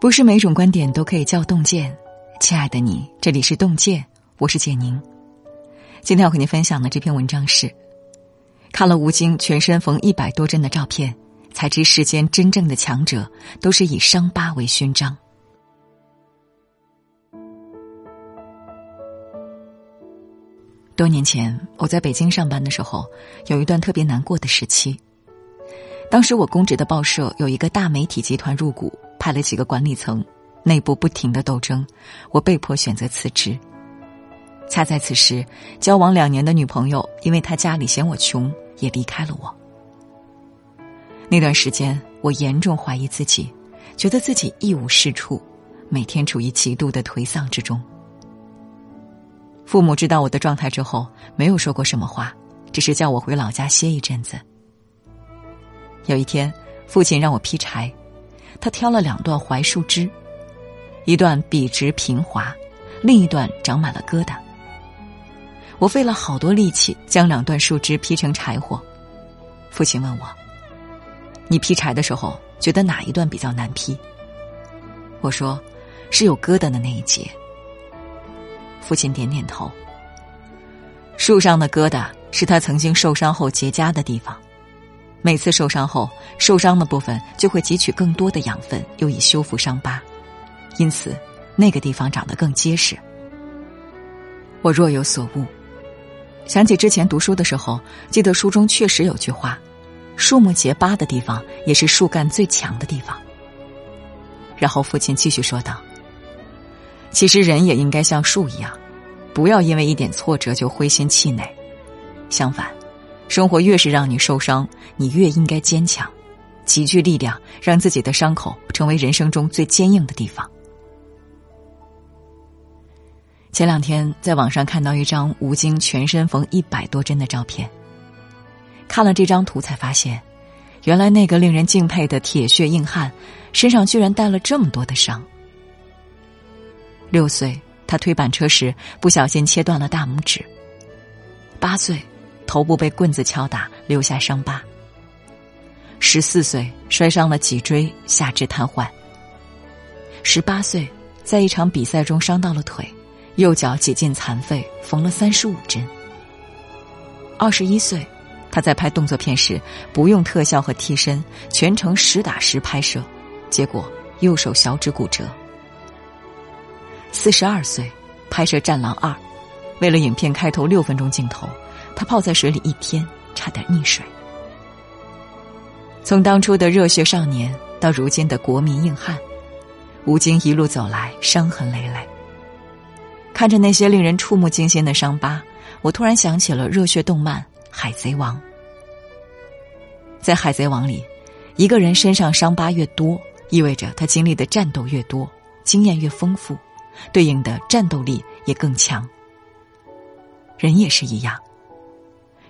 不是每种观点都可以叫洞见，亲爱的你，这里是洞见，我是简宁。今天要和您分享的这篇文章是：看了吴京全身缝一百多针的照片，才知世间真正的强者都是以伤疤为勋章。多年前，我在北京上班的时候，有一段特别难过的时期。当时我公职的报社有一个大媒体集团入股。派了几个管理层，内部不停的斗争，我被迫选择辞职。恰在此时，交往两年的女朋友，因为她家里嫌我穷，也离开了我。那段时间，我严重怀疑自己，觉得自己一无是处，每天处于极度的颓丧之中。父母知道我的状态之后，没有说过什么话，只是叫我回老家歇一阵子。有一天，父亲让我劈柴。他挑了两段槐树枝，一段笔直平滑，另一段长满了疙瘩。我费了好多力气将两段树枝劈成柴火。父亲问我：“你劈柴的时候觉得哪一段比较难劈？”我说：“是有疙瘩的那一节。”父亲点点头。树上的疙瘩是他曾经受伤后结痂的地方。每次受伤后，受伤的部分就会汲取更多的养分，又以修复伤疤，因此那个地方长得更结实。我若有所悟，想起之前读书的时候，记得书中确实有句话：“树木结疤的地方，也是树干最强的地方。”然后父亲继续说道：“其实人也应该像树一样，不要因为一点挫折就灰心气馁，相反。”生活越是让你受伤，你越应该坚强，集聚力量，让自己的伤口成为人生中最坚硬的地方。前两天在网上看到一张吴京全身缝一百多针的照片，看了这张图才发现，原来那个令人敬佩的铁血硬汉，身上居然带了这么多的伤。六岁，他推板车时不小心切断了大拇指；八岁。头部被棍子敲打，留下伤疤。十四岁摔伤了脊椎，下肢瘫痪。十八岁在一场比赛中伤到了腿，右脚几近残废，缝了三十五针。二十一岁，他在拍动作片时不用特效和替身，全程实打实拍摄，结果右手小指骨折。四十二岁拍摄《战狼二》，为了影片开头六分钟镜头。他泡在水里一天，差点溺水。从当初的热血少年到如今的国民硬汉，吴京一路走来，伤痕累累。看着那些令人触目惊心的伤疤，我突然想起了热血动漫《海贼王》。在《海贼王》里，一个人身上伤疤越多，意味着他经历的战斗越多，经验越丰富，对应的战斗力也更强。人也是一样。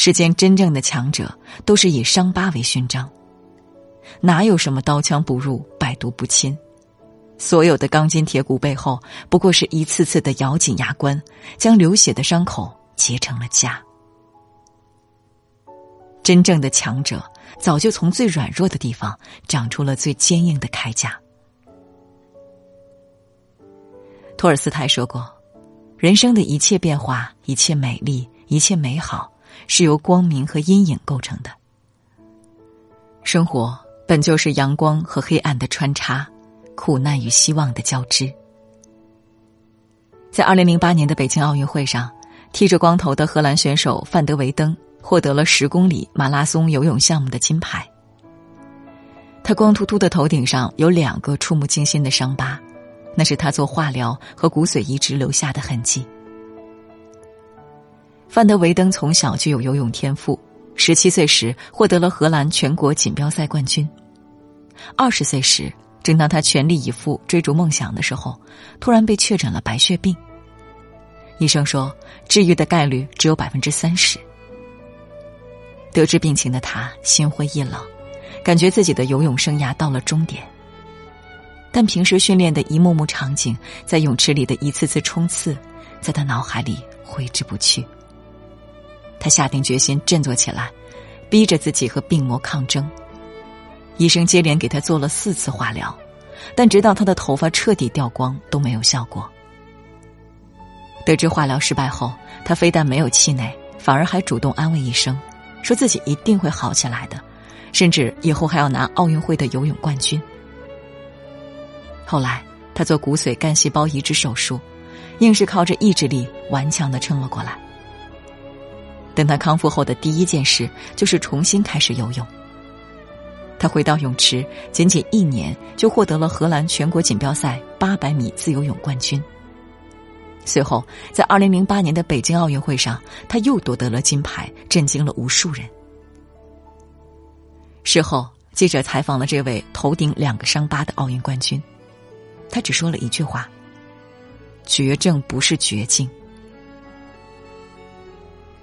世间真正的强者都是以伤疤为勋章，哪有什么刀枪不入、百毒不侵？所有的钢筋铁骨背后，不过是一次次的咬紧牙关，将流血的伤口结成了痂。真正的强者，早就从最软弱的地方长出了最坚硬的铠甲。托尔斯泰说过：“人生的一切变化，一切美丽，一切美好。”是由光明和阴影构成的。生活本就是阳光和黑暗的穿插，苦难与希望的交织。在二零零八年的北京奥运会上，剃着光头的荷兰选手范德维登获得了十公里马拉松游泳项目的金牌。他光秃秃的头顶上有两个触目惊心的伤疤，那是他做化疗和骨髓移植留下的痕迹。范德维登从小就有游泳天赋，十七岁时获得了荷兰全国锦标赛冠军。二十岁时，正当他全力以赴追逐梦想的时候，突然被确诊了白血病。医生说，治愈的概率只有百分之三十。得知病情的他心灰意冷，感觉自己的游泳生涯到了终点。但平时训练的一幕幕场景，在泳池里的一次次冲刺，在他脑海里挥之不去。他下定决心振作起来，逼着自己和病魔抗争。医生接连给他做了四次化疗，但直到他的头发彻底掉光都没有效果。得知化疗失败后，他非但没有气馁，反而还主动安慰医生，说自己一定会好起来的，甚至以后还要拿奥运会的游泳冠军。后来，他做骨髓干细胞移植手术，硬是靠着意志力顽强的撑了过来。等他康复后的第一件事就是重新开始游泳。他回到泳池，仅仅一年就获得了荷兰全国锦标赛八百米自由泳冠军。随后，在二零零八年的北京奥运会上，他又夺得了金牌，震惊了无数人。事后，记者采访了这位头顶两个伤疤的奥运冠军，他只说了一句话：“绝症不是绝境。”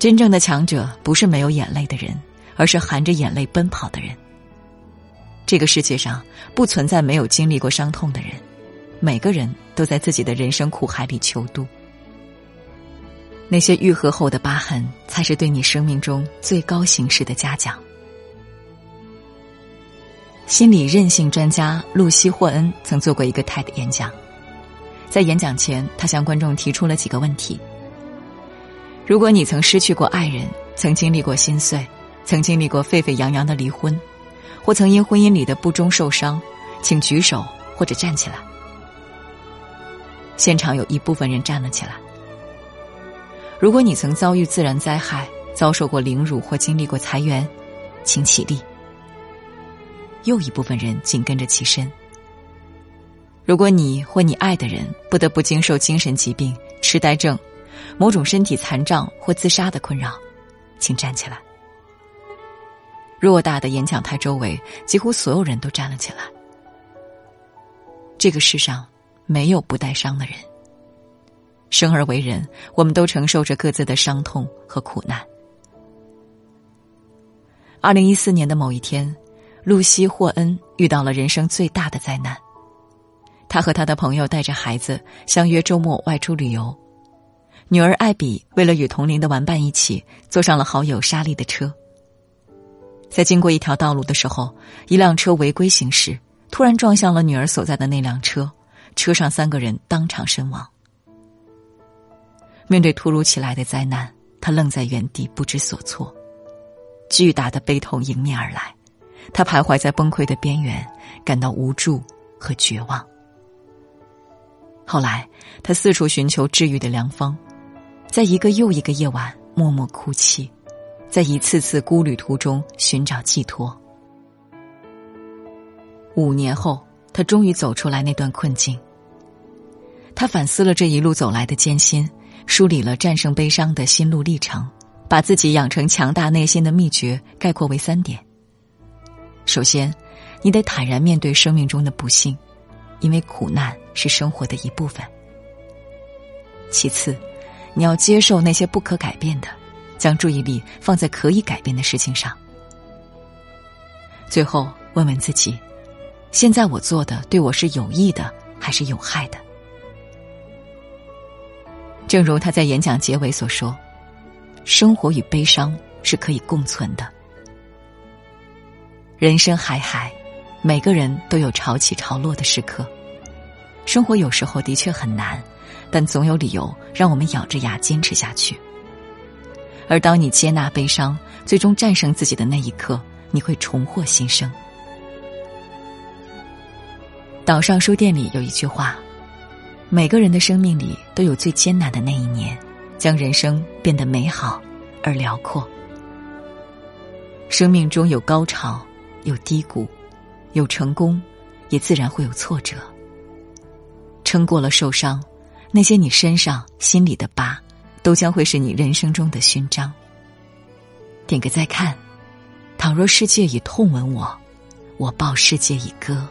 真正的强者不是没有眼泪的人，而是含着眼泪奔跑的人。这个世界上不存在没有经历过伤痛的人，每个人都在自己的人生苦海里求渡。那些愈合后的疤痕，才是对你生命中最高形式的嘉奖。心理韧性专家露西·霍恩曾做过一个 TED 演讲，在演讲前，他向观众提出了几个问题。如果你曾失去过爱人，曾经历过心碎，曾经历过沸沸扬扬的离婚，或曾因婚姻里的不忠受伤，请举手或者站起来。现场有一部分人站了起来。如果你曾遭遇自然灾害，遭受过凌辱或经历过裁员，请起立。又一部分人紧跟着起身。如果你或你爱的人不得不经受精神疾病、痴呆症。某种身体残障或自杀的困扰，请站起来。偌大的演讲台周围，几乎所有人都站了起来。这个世上没有不带伤的人。生而为人，我们都承受着各自的伤痛和苦难。二零一四年的某一天，露西·霍恩遇到了人生最大的灾难。他和他的朋友带着孩子相约周末外出旅游。女儿艾比为了与同龄的玩伴一起，坐上了好友莎莉的车。在经过一条道路的时候，一辆车违规行驶，突然撞向了女儿所在的那辆车，车上三个人当场身亡。面对突如其来的灾难，他愣在原地不知所措，巨大的悲痛迎面而来，他徘徊在崩溃的边缘，感到无助和绝望。后来，他四处寻求治愈的良方。在一个又一个夜晚默默哭泣，在一次次孤旅途中寻找寄托。五年后，他终于走出来那段困境。他反思了这一路走来的艰辛，梳理了战胜悲伤的心路历程，把自己养成强大内心的秘诀概括为三点：首先，你得坦然面对生命中的不幸，因为苦难是生活的一部分；其次，你要接受那些不可改变的，将注意力放在可以改变的事情上。最后，问问自己：现在我做的对我是有益的还是有害的？正如他在演讲结尾所说：“生活与悲伤是可以共存的。人生海海，每个人都有潮起潮落的时刻。生活有时候的确很难。”但总有理由让我们咬着牙坚持下去。而当你接纳悲伤，最终战胜自己的那一刻，你会重获新生。岛上书店里有一句话：“每个人的生命里都有最艰难的那一年，将人生变得美好而辽阔。生命中有高潮，有低谷，有成功，也自然会有挫折。撑过了受伤。”那些你身上、心里的疤，都将会是你人生中的勋章。点个再看，倘若世界以痛吻我，我报世界以歌。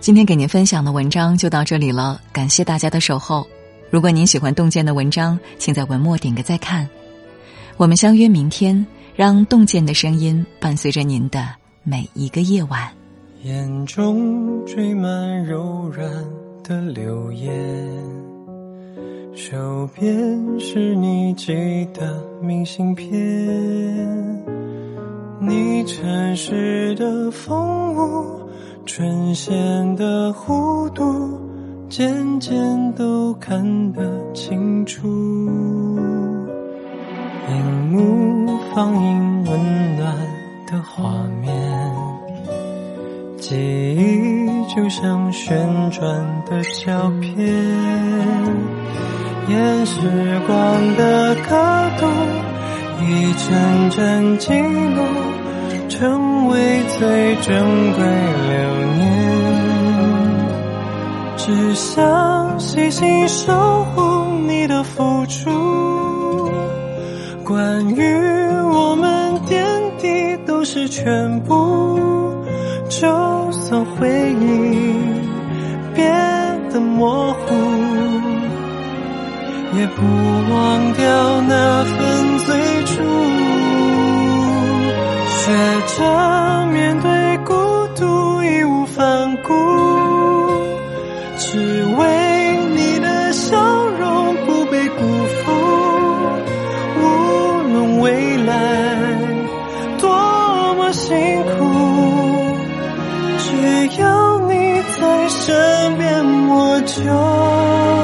今天给您分享的文章就到这里了，感谢大家的守候。如果您喜欢洞见的文章，请在文末点个再看。我们相约明天，让洞见的声音伴随着您的每一个夜晚。眼中缀满柔软的流言，手边是你寄的明信片，你城市的风物，唇线的弧度，渐渐都看得清楚。荧幕放映就像旋转的胶片，沿时光的刻度，一帧帧记录，成为最珍贵留念。只想细心守护你的付出。关于我们点滴都是全部，就当回忆变得模糊，也不忘掉那份最初。学着面对孤独，义无反顾，只为你的笑容不被辜负。无论未来多么辛苦，就